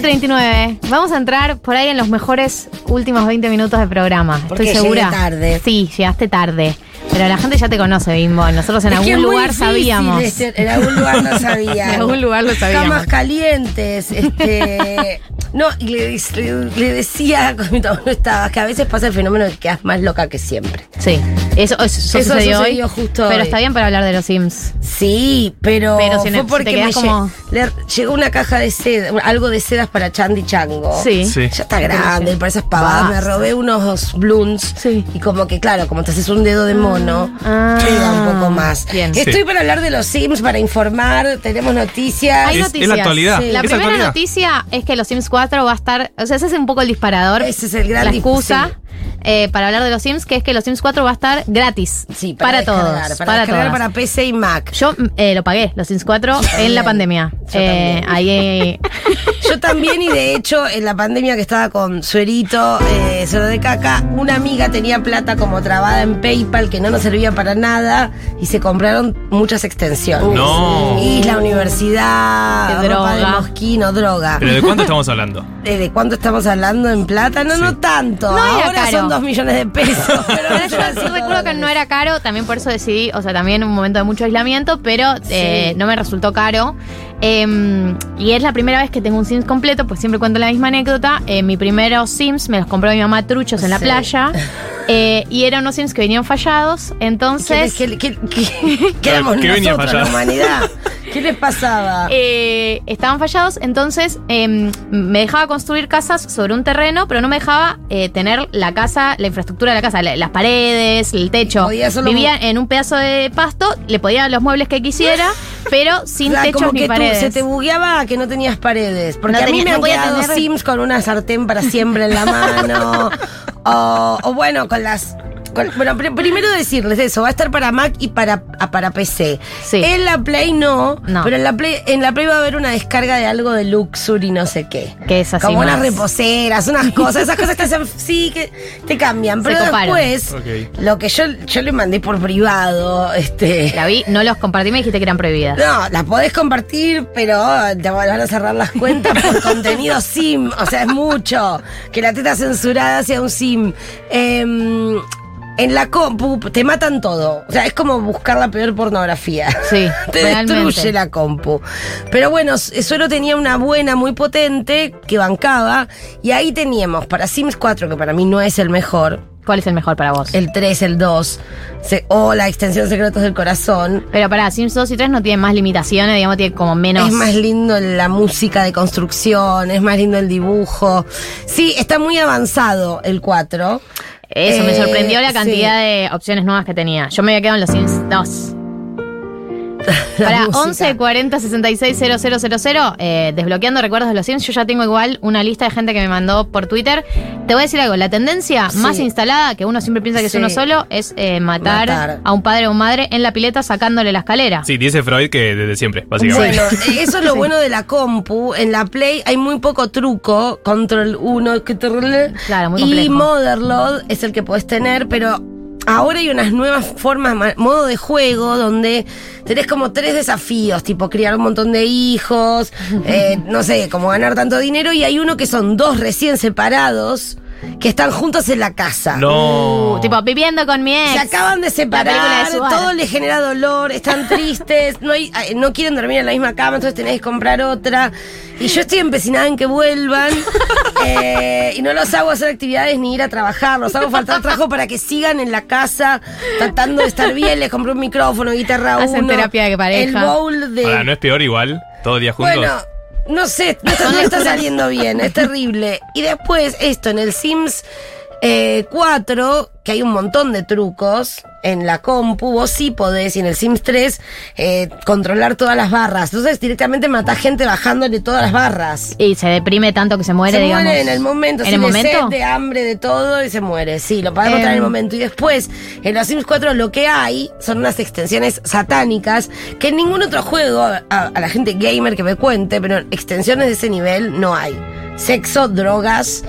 39. Vamos a entrar por ahí en los mejores últimos 20 minutos de programa. Porque Estoy segura. tarde. Sí, llegaste tarde. Pero la gente ya te conoce, Bimbo. Nosotros en Es algún lugar sabíamos. ser- en algún lugar no sabía. En algún lugar lo sabíamos. Camas calientes, este. No, y le, le- le decía cuando no estabas que a veces pasa el fenómeno de que quedas más loca que siempre. Sí, eso, eso, Eso sucedió, sucedió hoy. justo pero hoy. está bien para hablar de los Sims. Sí, pero, Pero si no- fue si porque me como- lle- le- llegó una caja de seda, algo de sedas para Chandy Chango. Sí. Sí. Ya está grande, para esas pavadas. Me robé unos blunts. Sí. Y como que, claro, como te haces un dedo de mono, Ah. queda un poco más. Bien. Estoy Sí. para hablar de los Sims, para informar. Tenemos noticias. Hay Es- es noticias. la actualidad. Sí. La es primera actualidad. noticia es que los Sims 4 va a estar. O sea, ese es un poco el disparador. Ese es el gran La excusa. sí. Eh, para hablar de los Sims, que es que los Sims 4 va a estar gratis. Sí, para, descargar, todos. Para, Para, para PC y Mac. Yo mm, eh, lo pagué, los Sims 4, en la pandemia. Yo Eh, también. ahí. Yo también, y de hecho, en la pandemia que estaba con Suerito, eh, Suero de Caca, una amiga tenía plata como trabada en PayPal que no nos servía para nada y se compraron muchas extensiones. No. Isla, universidad, Qué ropa de mosquino, droga. ¿Pero de cuánto estamos hablando? Eh, ¿De cuánto estamos hablando en plata? No, Sí. no tanto. No Ahora caro. son dos millones de pesos. Pero yo sí recuerdo que no era caro, también por eso decidí, o sea, también un momento de mucho aislamiento, pero eh, Sí. no me resultó caro. Eh, y es la primera vez que tengo un Sims completo, pues siempre cuento la misma anécdota. Eh, mi primeros Sims me los compró mi mamá truchos en la playa. eh, y eran unos Sims que venían fallados. Entonces. ¿Qué, qué, qué- qué éramos ¿Qué venía nosotros, la humanidad? ¿Qué les pasaba? eh, estaban fallados, entonces eh, me dejaba construir casas sobre un terreno, pero no me dejaba eh, tener la casa, la infraestructura de la casa, la- las paredes, el techo. Podía solo- Vivía en un pedazo de pasto, le podía los muebles que quisiera, pero sin sea, techos como ni que tú- paredes. se te bugueaba que no tenías paredes. Porque No a mí tenía- me no han podía quedado tener- Sims con una sartén para siempre en la mano. o, o bueno, con las. Con- bueno, pr- primero decirles eso, va a estar para Mac y para, a- para PC. Sí. En la Play no, No. pero en la Play, en la Play va a haber una descarga de algo de Luxury no sé qué. Que es así Como unas reposeras, unas cosas, esas cosas que hacen, sí, que te cambian. Pero después, lo que yo, yo le mandé por privado, este. La vi, no los compartí, me dijiste que eran prohibidas. No, las podés compartir, pero te van a cerrar las cuentas por contenido sim. O sea, es mucho. Que la teta censurada sea un sim. Em, en la compu te matan todo. O sea, es como buscar la peor pornografía. Sí, te realmente. destruye la compu. Pero bueno, solo tenía una buena muy potente que bancaba. Y ahí teníamos para Sims 4, que para mí no es el mejor. ¿Cuál es el mejor para vos? El 3, el 2. se- o la extensión Secretos del Corazón. Pero para Sims 2 y 3 no tienen más limitaciones, digamos, tiene como menos. Es más lindo la música de construcción, es más lindo el dibujo. Sí, está muy avanzado el 4. Eso, me Eh, sorprendió la cantidad sí. de opciones nuevas que tenía. Yo me había quedado en los Sims 2. Para música. 11 40 66 000, eh, desbloqueando recuerdos de los Sims, yo ya tengo igual una lista de gente que me mandó por Twitter. Te voy a decir algo, la tendencia Sí. más instalada, que uno siempre piensa que Sí. es uno solo, es eh, matar, Matar. a un padre o madre en la pileta sacándole la escalera. Sí, dice Freud que desde siempre, básicamente. Bueno, eso es lo Sí. bueno de la compu. En la Play hay muy poco truco. Control 1, control Claro, muy Y. Motherload es el que puedes tener, pero ahora hay unas nuevas formas, ma- modo de juego, donde tenés como tres desafíos, tipo criar un montón de hijos, eh, no sé, como ganar tanto dinero, y hay uno que son dos recién separados que están juntos en la casa. No. Uh, tipo, viviendo con mi ex. Se acaban de separar, de todo les genera dolor, están tristes, no, hay, no quieren dormir en la misma cama, entonces tenés que comprar otra. Y yo estoy empecinada en que vuelvan eh, y no los hago hacer actividades ni ir a trabajar, los hago faltar trabajo para que sigan en la casa tratando de estar bien. Les compré un micrófono, guitarra Hacen uno, terapia de pareja. El bowl de... Ahora, ¿no es peor igual? ¿Todo día juntos? Bueno, no sé, no, está- no está saliendo bien, es terrible. Y después, esto, en el Sims eh, 4, que hay un montón de trucos en la compu, vos sí podés, y en el Sims 3, eh, controlar todas las barras. Entonces directamente matás gente bajándole todas las barras. Y se deprime tanto que se muere, se digamos. muere en el momento, ¿En sí, el momento? sed, de hambre, de todo, y se muere. Sí, lo podemos Em. traer en el momento. Y después, en los Sims 4 lo que hay son unas extensiones satánicas que en ningún otro juego, a, a la gente gamer que me cuente, pero extensiones de ese nivel no hay. Sexo, drogas,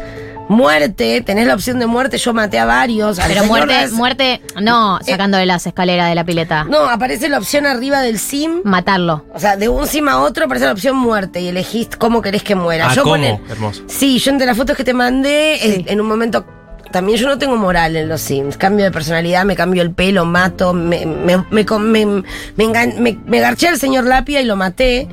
Muerte, tenés la opción de muerte, yo maté a varios. Pero muerte, las- muerte, no sacándole las escaleras de la pileta. No, aparece la opción arriba del sim. Matarlo. O sea, de un sim a otro aparece la opción muerte y elegís cómo querés que muera. Ah, yo ¿cómo? pone- Hermoso. Sí, yo entre las fotos que te mandé, Sí. en un momento. También yo no tengo moral en los Sims. Cambio de personalidad, me cambio el pelo, mato, me, me, me, com- me, me engan- me- me garché al señor Lapia y lo maté.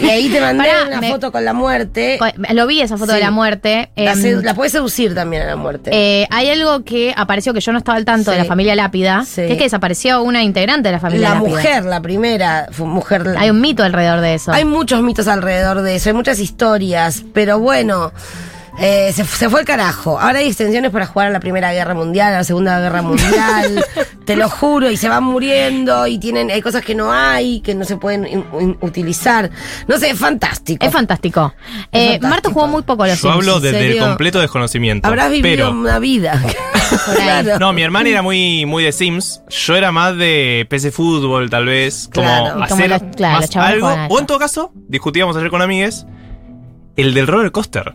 Y ahí te mandé Pará, una me- foto con la muerte. Lo vi esa foto Sí. de la muerte. La, Em, puedes seducir también a la muerte. eh, hay algo que apareció que yo no estaba al tanto Sí. de la familia Lápida, Sí. que es que desapareció una integrante de la familia la Lápida. mujer, la primera mujer. Hay un mito alrededor de eso. Hay muchos mitos alrededor de eso, hay muchas historias, pero bueno, eh, se, se fue el carajo. Ahora hay extensiones para jugar a la Primera Guerra Mundial, a la Segunda Guerra Mundial, te lo juro, y se van muriendo y tienen hay cosas que no hay, que no se pueden in- in- utilizar. No sé, es fantástico. Es fantástico. Es Eh, fantástico. Marta jugó muy poco a los Yo Sims. hablo desde el completo desconocimiento. Habrás vivido pero, una vida. Claro. no, mi hermana era muy, muy de Sims. Yo era más de PC Fútbol, tal vez. Como Claro. Como hacer los- claro, los más algo. O en todo caso, discutíamos ayer con amigues, el del roller coaster.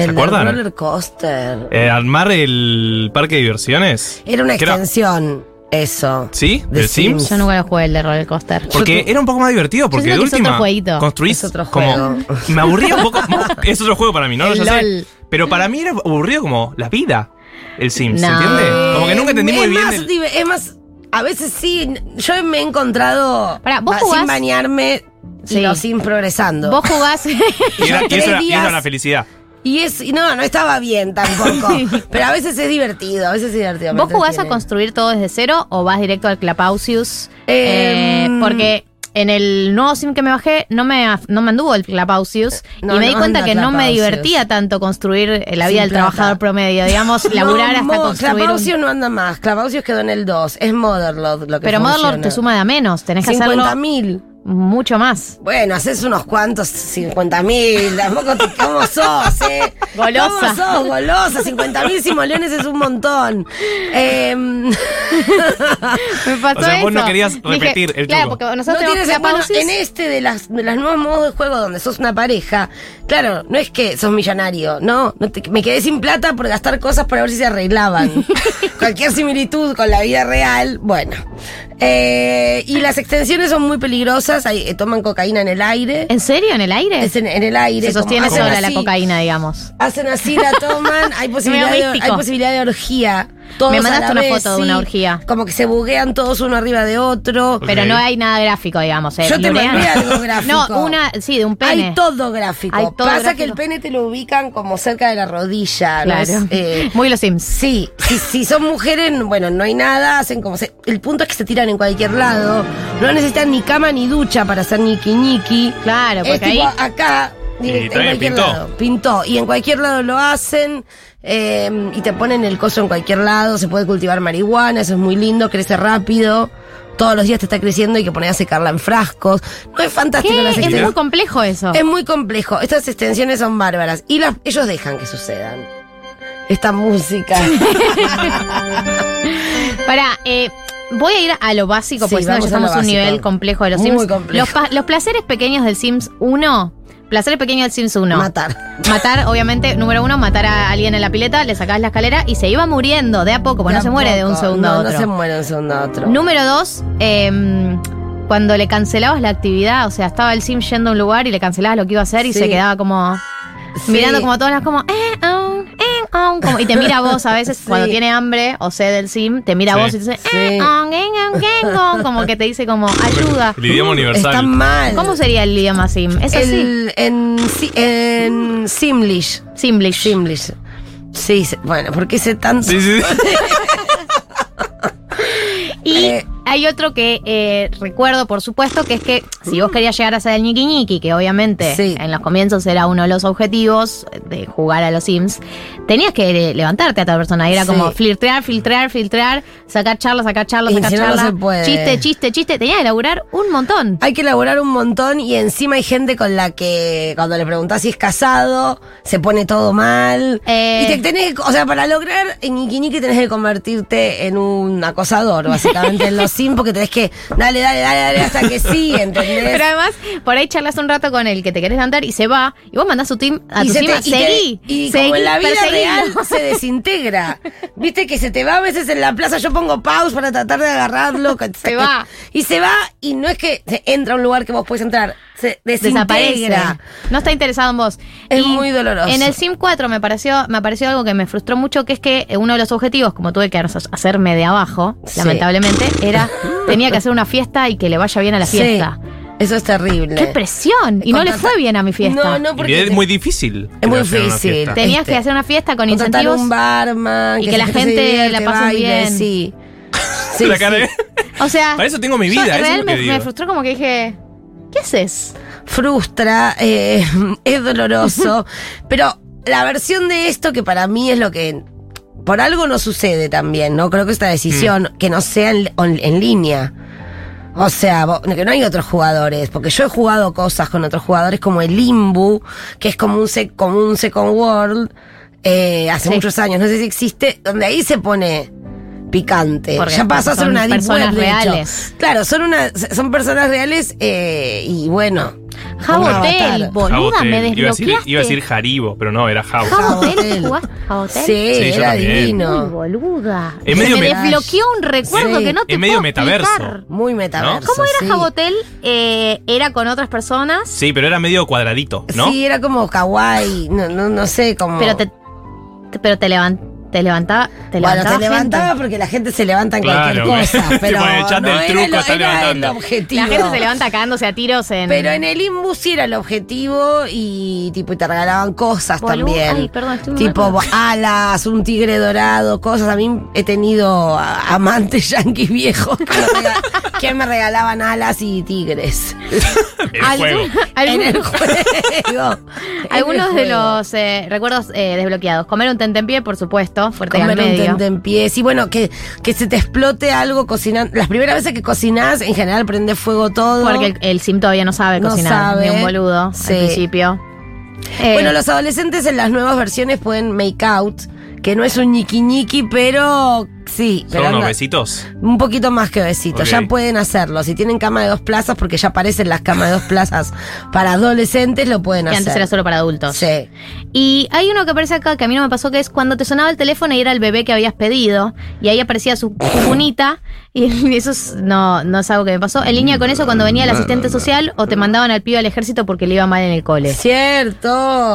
El del acuerdan? roller coaster. Eh, armar el parque de diversiones. Era una extensión, eso. ¿Sí? de ¿Del Sims? Sims. Yo nunca lo jugué el de roller coaster. Porque era un poco más divertido, porque de siento que es última otro jueguito. construís Es otro como juego. me aburría un poco, es otro juego para mí, no El lo sé. LOL. Pero para mí era aburrido como la vida, el Sims, No. ¿entiende? Como que nunca entendí es muy bien Más, el- div- Es más, a veces sí, yo me he encontrado Pará, ¿vos jugás? sin bañarme Sí. los sin progresando. Vos jugás. y, era, y eso tres era, y eso días- era la felicidad. Y es, y no, no estaba bien tampoco. pero a veces es divertido, a veces es divertido. ¿Vos jugás a construir todo desde cero o vas directo al Clapausius? Eh, Eh, porque en el nuevo sim que me bajé no me, no me anduvo el Clapausius No, y me di cuenta que no me divertía tanto construir la Sin vida del plata. trabajador promedio, digamos, laburar no, hasta construir un- Clapausius no anda más. Clapausius quedó en el 2. Es Motherlord lo que Pero Motherlord funciona. te suma de a menos, tenés que 50 hacerlo mil. Mucho más. Bueno, haces unos cuantos 50 mil. Tampoco te, ¿Cómo sos, eh? Golosa. ¿Cómo sos, golosa? 50 mil simoleones es un montón. Em, Me pasó O sea, vos no querías Dije, repetir el Claro, truco. porque no nosotros tienes bueno, Clapausius. en este de las de los nuevos modos de juego donde sos una pareja, claro, no es que sos millonario, no, no te- me quedé sin plata por gastar cosas para ver si se arreglaban. Cualquier similitud con la vida real, bueno. Eh, y las extensiones son muy peligrosas, ahí, eh, toman cocaína en el aire. ¿En serio? ¿En el aire? Es en, en el aire. Se sostiene sola la cocaína, digamos. Hacen así, la toman, hay posibilidad, de, hay posibilidad de orgía. Todos Me a mandaste la una vez, foto de una sí. orgía. Como que se buguean todos uno arriba de otro. Pero no hay nada gráfico, digamos. ¿eh? Yo te mandé algo gráfico. No, una, sí, de un pene. Hay todo gráfico. Hay todo Pasa gráfico. que el pene te lo ubican como cerca de la rodilla. Claro. Es, eh, Muy los Sims. Sí, si, si son mujeres, bueno, no hay nada, hacen como se, el punto es que se tiran en cualquier lado, no necesitan ni cama ni ducha para hacer ñiqui ñiqui. Claro, Es porque tipo ahí. acá, direct- en también cualquier pintó. lado. Pintó. Y en cualquier lado lo hacen. Eh, y te ponen el coso en cualquier lado. Se puede cultivar marihuana, eso es muy lindo, crece rápido. Todos los días te está creciendo y que poner a secarla en frascos. No es fantástico ¿Qué? las Es muy complejo eso. Es muy complejo. Estas extensiones son bárbaras. Y las, ellos dejan que sucedan. Esta música. Para, eh, voy a ir a lo básico, Sí, porque si no ya estamos a un nivel complejo de los Muy Sims. complejo. Los, los placeres pequeños del Sims 1. Placeres pequeños del Sims 1. Matar. Matar, obviamente, número uno, matar a alguien en la pileta, le sacabas la escalera y se iba muriendo de a poco, porque no se muere de un segundo no, a otro. No se muere de un segundo a otro. Número dos, em, cuando le cancelabas la actividad, o sea, estaba el sim yendo a un lugar y le cancelabas lo que iba a hacer y Sí. se quedaba como Sí. mirando como a todas las como, eh, um, como- y te mira a vos a veces Sí. cuando tiene hambre o sed del sim, te mira a Sí. vos y te dice, Sí. eh, como que te dice como ayuda. El idioma universal. Está mal. ¿Cómo sería el idioma sim? Es así. El, en, si- en Simlish. Simlish. Simlish. Sí, bueno, porque sé tanto. Sí, sí, sí. Y Eh. Hay otro que eh, recuerdo, por supuesto, que es que si vos querías llegar a ser el ñiqui ñiqui, que obviamente Sí. en los comienzos era uno de los objetivos de jugar a los Sims, tenías que le- levantarte a otra persona. Era Sí. como filtrar, filtrar, filtrar, sacar charla, sacar charla, Y sacar si no, no charla. se puede. Chiste, chiste, chiste. Tenías que elaborar un montón. Hay que elaborar un montón y encima hay gente con la que cuando le preguntás si es casado, se pone todo mal. Eh. Y te tenés que, o sea, para lograr Niki Niki tenés que convertirte en un acosador, básicamente, en los Porque tenés que dale, dale, dale, dale hasta que sí, ¿entendés? Pero además, por ahí charlas un rato con el que te querés levantar y se va, y vos mandás tu team, a tu se team, te- y te- seguí. y seguí, como en la vida real se desintegra. Viste que se te va a veces en la plaza, yo pongo pause para tratar de agarrarlo. que Se va. Y se va y no es que se entra a un lugar que vos puedes entrar, se desaparece. No está interesado en vos. Es muy doloroso. En el Sim 4 me pareció, me pareció algo que me frustró mucho, que es que uno de los objetivos, como tuve que hacerme de abajo, Sí. lamentablemente, era tenía que hacer una fiesta y que le vaya bien a la Sí, fiesta. eso es terrible. ¡Qué presión! Y no le fue bien a mi fiesta. No, no, Y porque es muy difícil. Es muy difícil. Tenías este, que hacer una fiesta con contratar incentivos. un barman y que la gente la pase baile, bien. Sí. Sí, La sí. cara de- O sea. Para eso tengo mi yo vida, eso es real lo que me, digo. me frustró como que dije. ¿Qué haces? frustra, eh, es doloroso, pero la versión de esto que para mí es lo que por algo no sucede también, ¿no? Creo que esta decisión que no sea en, línea. O sea, que no hay otros jugadores, porque yo he jugado cosas con otros jugadores como el Limbu, que es como un, sec- como un Second World, eh, hace Sí. muchos años, no sé si existe, donde ahí se pone picante. Porque ya pasó a ser una deep personas web, de hecho. reales. Claro, son una, son personas reales eh, y bueno. Jabotel, boluda, me Iba a, decir, desbloqueaste. iba a decir Jaribo, pero no, era Jabo. Jabotel, Jabotel. Sí, era. Uy, divino. boluda. Se medio me me- desbloqueó un recuerdo Sí. que no te Es medio puedo metaverso. explicar. Muy metaverso. ¿Cómo era sí. Jabotel? Eh, ¿Era con otras personas? Sí, pero era medio cuadradito, ¿no? Sí, era como kawaii, no, no, no sé, como... Pero te, te- pero te, levan- te levantaba, te bueno, levantaba te levantaba porque la gente se levanta en Claro, cualquier cosa, pero no del era, truco lo- era el levantando. objetivo. La gente se levanta cagándose a tiros en. Pero en el Inbus sí era el objetivo y tipo y te regalaban cosas también. ay, perdón, estoy muy tipo mal. alas, un tigre dorado, cosas. A mí he tenido amantes yanquis viejos que me, rega- que me regalaban alas y tigres El juego. en el algún- juego. En Algunos el de los eh, recuerdos eh, desbloqueados. Comer un tentempié, por supuesto, fuerte y al Comer un medio. tentempié. Sí, bueno, que, que se te explote algo cocinando. Las primeras veces que cocinás, en general prende fuego todo. Porque el, el sim todavía no sabe No cocinar, sabe. ni un boludo Sí. al principio. Eh, Bueno, los adolescentes en las nuevas versiones pueden make out, que no es un ñiqui ñiqui, pero sí. ¿Son Pero unos besitos? un poquito más que besitos, ya pueden hacerlo. Si tienen cama de dos plazas, porque ya aparecen las camas de dos plazas para adolescentes, lo pueden que hacer. antes era solo para adultos. Sí. Y hay uno que aparece acá que a mí no me pasó, que es cuando te sonaba el teléfono y era el bebé que habías pedido. Y ahí aparecía su cunita. Y eso es- no, no es algo que me pasó. En línea con eso, cuando venía el asistente social o te mandaban al pibe al ejército porque le iba mal en el cole. Cierto.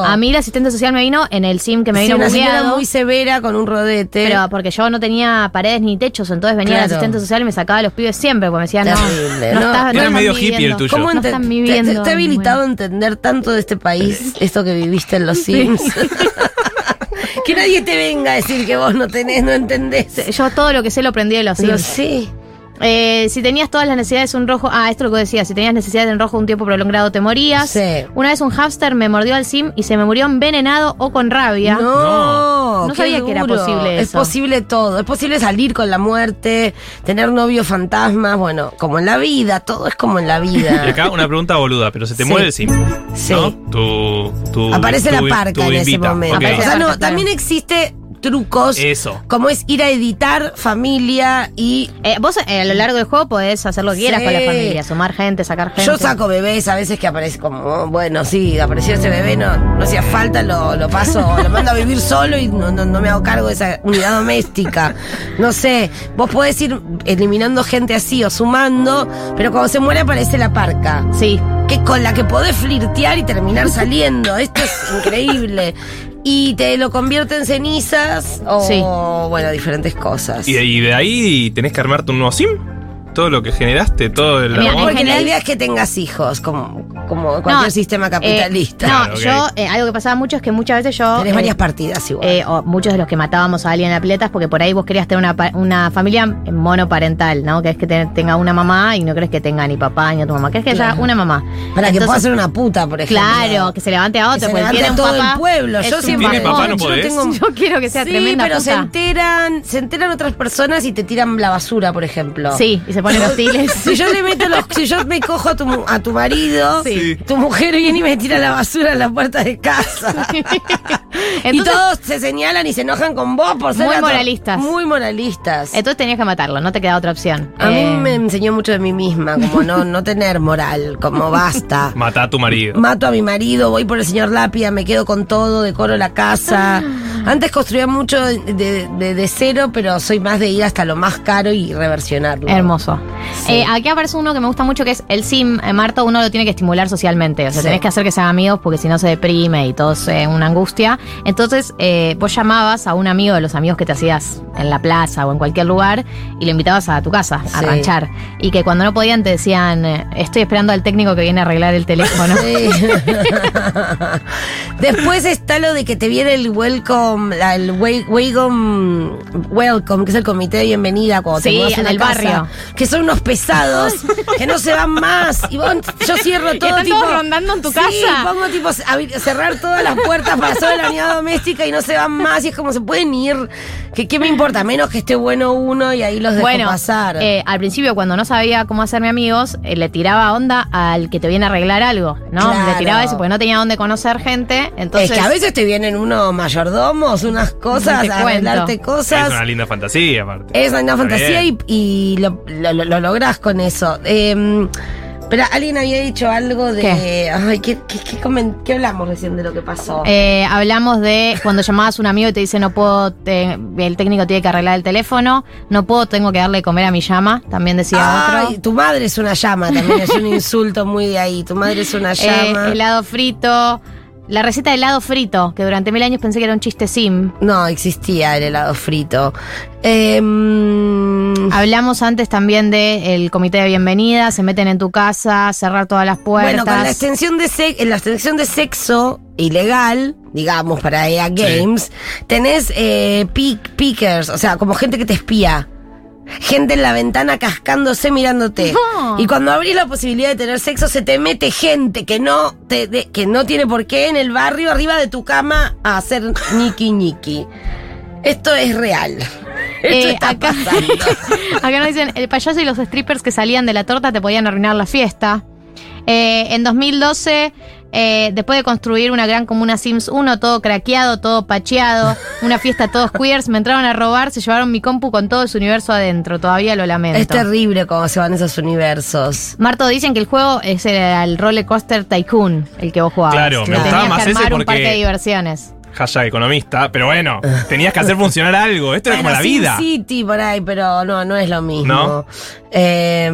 A mí el asistente social me vino en el sim que me Sí, vino una señora bugueado. muy severa con un rodete. Pero porque yo no tenía paredes ni techos, entonces venía el asistente social y me sacaba a los pibes siempre, porque me decían, no, Terrible, no, ¿no? estás- no Era medio hippie el viviendo". tuyo. ¿Cómo No están te- viviendo. te- Está habilitado a entender tanto de este país, esto que viviste en los Sims. que nadie te venga a decir que vos no tenés, no entendés. Yo todo lo que sé lo aprendí de los Lo sims. sé. Eh, si tenías todas las necesidades un rojo, ah, esto es lo que decía, si tenías necesidades en rojo un tiempo prolongado te morías. Sí. Una vez un hámster me mordió al sim y se me murió envenenado o con rabia. No, No sabía que era posible Es eso. posible todo. Es posible salir con la muerte, tener novio fantasmas, bueno, como en la vida, todo es como en la Y vida. acá una pregunta boluda, pero se te Sí. muere el sim. Sí. ¿no? Tu, tu, Aparece tu- la parca tu en ese momento. Ok. Aparece O sea, la no, también existe trucos Eso. como es ir a editar familia y Eh, vos eh, a lo largo del juego podés hacer lo que quieras Sí. con la familia, sumar gente, sacar gente. Yo saco bebés a veces que aparece como, oh, bueno, sí, apareció ese bebé, no, no hacía falta, lo, lo paso, lo mando a vivir solo y no, no, no me hago cargo de esa unidad doméstica. No sé, vos podés ir eliminando gente así o sumando, pero cuando se muere aparece la parca. Sí. Que con la que podés flirtear y terminar saliendo. Esto es increíble. Y te lo convierte en cenizas o, Sí. bueno, diferentes cosas. Y de, y de ahí tenés que armarte un nuevo sim. Todo lo que generaste, todo el Mira, Porque la idea es que tengas hijos, como, como cualquier No, sistema eh, capitalista. no, Claro, ok. yo, eh, algo que pasaba mucho es que muchas veces yo. Tenés eh, varias partidas igual. eh, o muchos de los que matábamos a alguien en atletas porque por ahí vos querías tener una, una familia monoparental, ¿no? Que es que te- tenga una mamá y no crees que tenga ni papá ni tu mamá, crees que haya Claro. una mamá. Para que pueda ser una puta, por ejemplo. Claro, que se levante a Que otro, se porque tiene todo papá, el pueblo. Yo siempre ¿Tiene papá? No yo podés. tengo- Yo quiero que sea sí, tremenda pero se enteran, se enteran otras personas y te tiran la basura, por ejemplo. Sí, y se ponen hostiles. Si yo le meto los, si yo me cojo a tu, a tu marido, Sí. tu mujer viene y me tira la basura en la puerta de casa. y todos se señalan y se enojan con vos por ser Muy moralistas. Muy moralistas. entonces tenías que matarlo, no te queda otra opción. A mí Eh, me enseñó mucho de mí misma, como no, no tener moral, como basta. Mata a tu marido. Mato a mi marido, voy por el señor Lápida, me quedo con todo, decoro la casa. Antes construía mucho de, de- de cero, pero soy más de ir hasta lo más caro y reversionarlo. Hermoso. Sí. Eh, aquí aparece uno que me gusta mucho que es el sim. Eh, Marta, uno lo tiene que estimular socialmente. O sea, Sí. tenés que hacer que sean amigos porque si no se deprime y todo es eh, una angustia. Entonces, eh, vos llamabas a un amigo de los amigos que te hacías en la plaza o en cualquier lugar y lo invitabas a tu casa a ranchar. Y que cuando no podían te decían, estoy esperando al técnico que viene a arreglar el teléfono. Después está lo de que te viene el welcome, la- el we- welcome, welcome, que es el comité de bienvenida cuando te Sí, mudas a en el barrio. Que son unos pesados, que no se van más. Y vos- yo cierro todo están tipo. todos rondando en tu Sí, casa. pongo tipo abrir- cerrar todas las puertas para hacer la unidad doméstica y no se van más. Y es como se pueden ir. que ¿Qué me importa? Menos que esté bueno uno y ahí los dejo Bueno, pasar. eh, al principio cuando no sabía cómo hacerme amigos, eh, le tiraba onda al que te viene a arreglar algo, ¿no? Claro. Le tiraba eso porque no tenía dónde conocer gente, entonces... es que a veces te vienen unos mayordomos, unas cosas, a arreglarte cosas. Es una linda fantasía, aparte. Es una Está fantasía y, bien. y lo, lo, lo- lo lográs con eso. Eh, pero alguien había dicho algo de. ¿Qué? Ay, ¿qué, qué, qué comen- qué hablamos recién de lo que pasó? Eh, hablamos de cuando llamabas a un amigo y te dice no puedo, te- el técnico tiene que arreglar el teléfono, no puedo, tengo que darle de comer a mi llama, también decía Ay, otro. tu madre es una llama, también es un insulto muy de ahí. Tu madre es una Eh, llama. helado frito, la receta de helado frito, que durante mil años pensé que era un chiste sim. No, existía el helado frito. Eh, mm, Hablamos antes también del comité de bienvenida, se meten en tu casa, cerrar todas las puertas. Bueno, con la extensión de sex- en la extensión de sexo ilegal, digamos, para EA Games, tenés eh, pick- pickers, o sea, como gente que te espía. Gente en la ventana cascándose mirándote. No. Y cuando abrís la posibilidad de tener sexo, se te mete gente que no, te, de- que no tiene por qué en el barrio arriba de tu cama a hacer ñiqui ñiqui. Esto es real. Esto Eh, está acá, pasando. acá nos dicen, el payaso y los strippers que salían de la torta te podían arruinar la fiesta. Eh, en 2012, eh, después de construir una gran comuna Sims 1, todo craqueado, todo pacheado, una fiesta todos queers, me entraron a robar, se llevaron mi compu con todo su universo adentro, todavía lo lamento. Es terrible cómo se van esos universos. Marto, dicen que el juego es el, el Roller Coaster Tycoon, el que vos jugabas. Claro, me gustaba más ese un porque- parque de diversiones. Hashtag economista, pero bueno, tenías que hacer funcionar algo. Esto era como Bueno, la Sin vida. City por ahí, pero no, no es lo mismo. ¿No? Eh,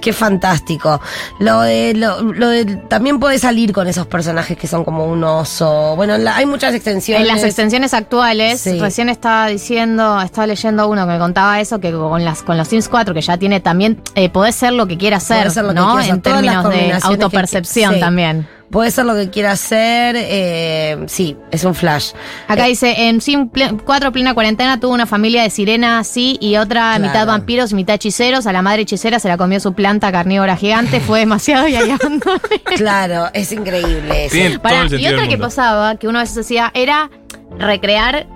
qué fantástico. Lo de, lo, lo de, también podés salir con esos personajes que son como un oso. Bueno, la- hay muchas extensiones. En las extensiones actuales, Sí. recién estaba diciendo, estaba leyendo uno que me contaba eso, que con las con los Sims 4, que ya tiene también, eh, podés ser lo que quieras ser, Podés ser lo que ¿no? quieras, En términos de combinaciones que- autopercepción sí. también. Puede ser lo que quiera hacer. Eh, sí, es un flash. Acá Eh, dice, en Sim ple- 4 plena cuarentena tuvo una familia de sirenas así y otra Claro. mitad vampiros y mitad hechiceros. A la madre hechicera se la comió su planta carnívora gigante, fue demasiado y ahí abandoné. Claro, es increíble eso. Pará, y otra que pasaba, que uno a veces hacía, era recrear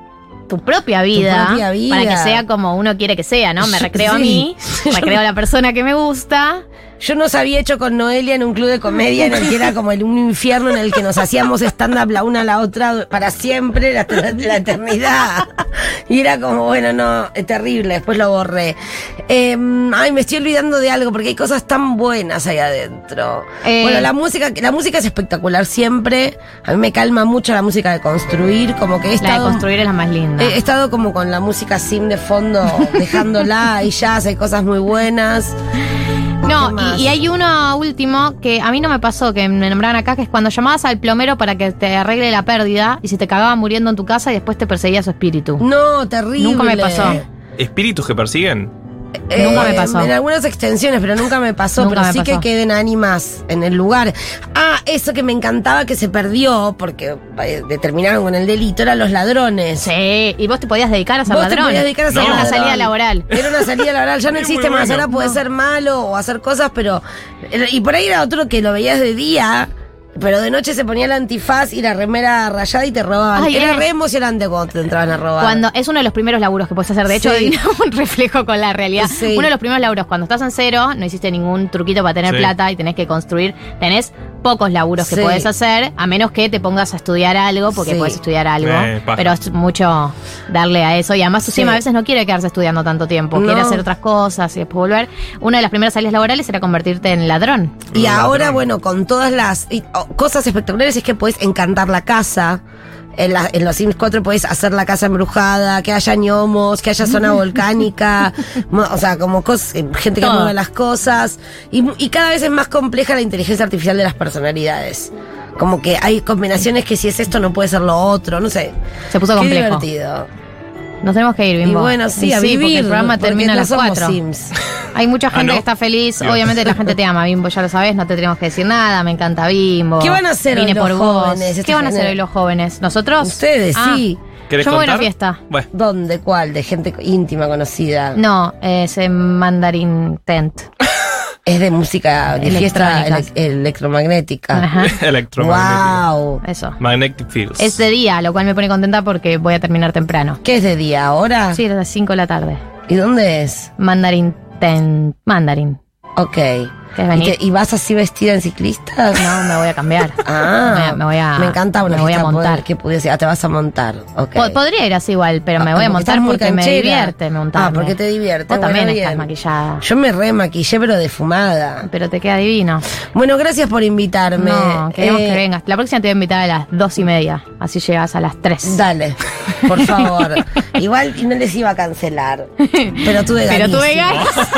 tu propia vida, propia vida. para que sea como uno quiere que sea, ¿no? Me recreo a Sí. mí, recreo a la persona que me gusta. Yo nos había hecho con Noelia en un club de comedia en el que era como el, un infierno en el que nos hacíamos stand-up la una a la otra para siempre, la, la eternidad. Y era como, bueno, no, es terrible, después lo borré. Eh, ay, me estoy olvidando de algo porque hay cosas tan buenas ahí adentro. Eh. Bueno, la música, la música es espectacular siempre. A mí me calma mucho la música de construir, como que he La de estado... construir es la más linda. He estado como con la música sim de fondo, dejándola y ya hay cosas muy buenas. No, y, y hay uno último que a mí no me pasó, que me nombraron acá, que es cuando llamabas al plomero para que te arregle la pérdida y se te cagaba muriendo en tu casa y después te perseguía su espíritu. No, terrible. Nunca me pasó. ¿Espíritus que persiguen? Nunca me pasó. En algunas extensiones, pero nunca me pasó. Nunca pero me sí pasó. que queden ánimas en el lugar. Ah, eso que me encantaba que se perdió, porque eh, determinaron con el delito, eran los ladrones. Sí, y vos te podías dedicar a ser Vos te ladrón. podías dedicar a ser Era una salida laboral. Era una salida laboral, ya no existe más. Ahora puede ser malo o hacer cosas, pero. Y por ahí era otro que lo veías de día Pero de noche se ponía el antifaz y la remera rayada y te robaban. Ay, Era eh. re emocionante cuando te entraban a robar. Cuando es uno de los primeros laburos que puedes hacer. De hecho, Sí. un reflejo con la realidad. Sí. Uno de los primeros laburos, cuando estás en cero, no hiciste ningún truquito para tener Sí. plata y tenés que construir. Tenés pocos laburos que podés hacer, a menos que te pongas a estudiar algo, porque Sí. podés estudiar algo. Eh, pero es mucho darle a eso. Y además, tu Sí. a veces no quiere quedarse estudiando tanto tiempo. No. Quiere hacer otras cosas y después volver. Una de las primeras salidas laborales era convertirte en ladrón. Y Ladrón. ahora, bueno, con todas las y, oh, cosas espectaculares es que puedes encantar la casa. En, la- en los Sims 4 puedes hacer la casa embrujada, que haya ñomos, que haya zona volcánica, o sea, como cos- eh, gente que Todo. mueve las cosas. Y, y cada vez es más compleja la inteligencia artificial de las personalidades. Como que hay combinaciones que si es esto no puede ser lo otro, no sé. Se puso Qué complejo. divertido. Nos tenemos que ir, Y Bimbo. bueno, sí, Y a porque vivir. el programa porque termina a las somos 4. Sims. Hay mucha gente ¿no? que está feliz. Dios. Obviamente la gente te ama, Bimbo, ya lo sabes, no te tenemos que decir nada. Me encanta Bimbo. ¿Qué van a hacer hoy Vine los por vos. jóvenes esta ¿Qué van a hacer hoy los jóvenes? ¿Nosotros? Ustedes, Ah, sí. ¿Querés Yo voy a una contar? fiesta. Bueno, ¿Dónde? ¿Cuál? ¿De gente íntima conocida? No, es en Mandarin Tent. Es de música, de fiesta ele- electromagnética. Ajá. electromagnético. Wow. Eso. Magnetic Fields. Es de día, lo cual me pone contenta porque voy a terminar temprano. ¿Qué es de día ahora? Sí, a las 5 de la tarde. ¿Y dónde es? Mandarin Tent. Mandarin. Ok. ¿Querés ¿Y, venir? te- y vas así vestida en ciclista? No, me voy a cambiar. Ah, Me- me voy a- Me encanta una me voy a montar. que pudiese. Ah, te vas a montar. Ok. Po- Podría ir así igual, pero me Ah, voy a montar porque me divierte montarme. Ah, porque te divierte. Vos Bueno, también bien. estás maquillada. Yo me remaquillé, pero defumada. Pero te queda divino. Bueno, gracias por invitarme. No, queremos Eh, que vengas. La próxima te voy a invitar a las dos y media. Así llegas a las tres. Dale, por favor. Igual no les iba a cancelar. Pero tuve Pero tuve ganísimos.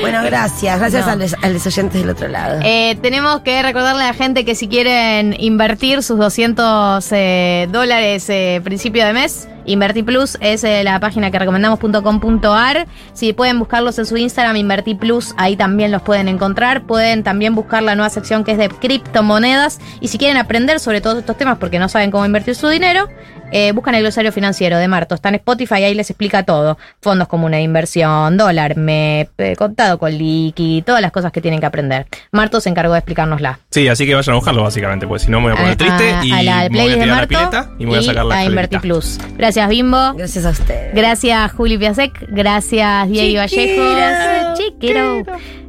Bueno, gracias. Gracias No. a, los, a los oyentes del otro lado. Eh, tenemos que recordarle a la gente que si quieren invertir sus 200 eh, dólares eh, principio de mes, InvertiPlus es eh, la página que recomendamos.com.ar. Si pueden buscarlos en su Instagram, InvertiPlus, ahí también los pueden encontrar. Pueden también buscar la nueva sección que es de criptomonedas. Y si quieren aprender sobre todos estos temas porque no saben cómo invertir su dinero, eh, buscan el glosario financiero de Marto. Está en Spotify, ahí les explica todo. Fondos comunes de inversión, dólar, MEP, eh, contado con liqui, todas las cosas que tienen que aprender. Marto se encargó de explicárnosla. Sí, así que vayan a buscarlo básicamente, porque si no me voy a poner A- triste a- y a la me voy a playlist de la Marto pileta y me voy a sacar la a. Inverti Plus. Gracias, Bimbo. Gracias a ustedes. Gracias, Juli Piasek. Gracias, Diego Vallejos. Chiquero.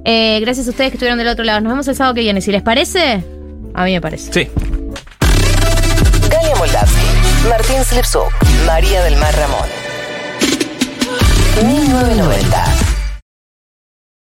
Eh, gracias a ustedes que estuvieron del otro lado. Nos vemos el sábado que viene. Si les parece, a mí me parece. Sí. Galia Moldavsky, Martín Slipsuk, María del Mar Ramón. 1990.